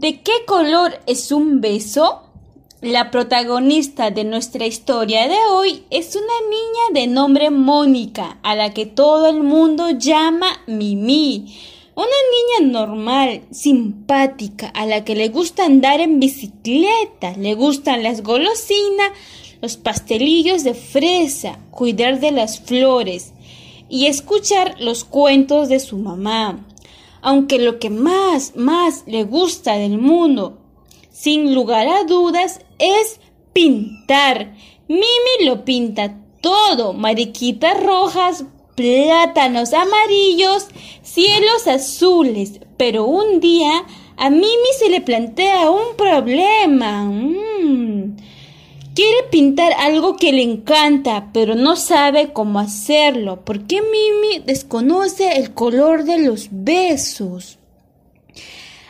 ¿De qué color es un beso? La protagonista de nuestra historia de hoy es una niña de nombre Mónica, a la que todo el mundo llama Mimi. Una niña normal, simpática, a la que le gusta andar en bicicleta, le gustan las golosinas, los pastelillos de fresa, cuidar de las flores y escuchar los cuentos de su mamá. Aunque lo que más, más le gusta del mundo, sin lugar a dudas, es pintar. Mimi lo pinta todo, mariquitas rojas, plátanos amarillos, cielos azules. Pero un día a Mimi se le plantea un problema. Quiere pintar algo que le encanta, pero no sabe cómo hacerlo, porque Mimi desconoce el color de los besos.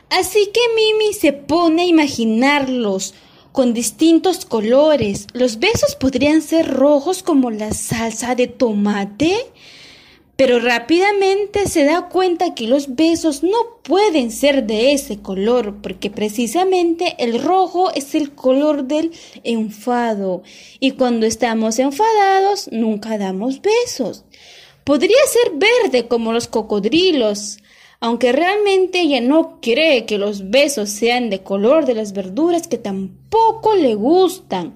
Así que Mimi se pone a imaginarlos con distintos colores. Los besos podrían ser rojos como la salsa de tomate, pero rápidamente se da cuenta que los besos no pueden ser de ese color, porque precisamente el rojo es el color del enfado, y cuando estamos enfadados nunca damos besos. Podría ser verde como los cocodrilos, aunque realmente ella no cree que los besos sean de color de las verduras que tampoco le gustan.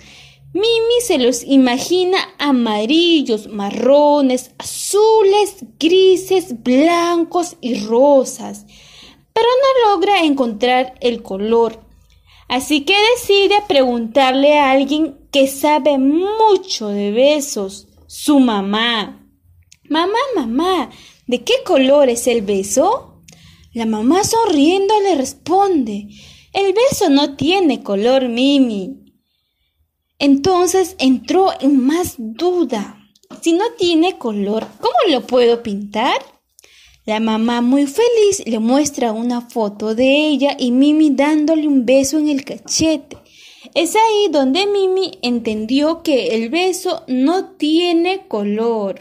Mimi se los imagina amarillos, marrones, azules, grises, blancos y rosas, pero no logra encontrar el color. Así que decide preguntarle a alguien que sabe mucho de besos, su mamá. Mamá, mamá, ¿de qué color es el beso? La mamá sonriendo le responde, el beso no tiene color, Mimi. Entonces entró en más duda. Si no tiene color, ¿cómo lo puedo pintar? La mamá muy feliz le muestra una foto de ella y Mimi dándole un beso en el cachete. Es ahí donde Mimi entendió que el beso no tiene color.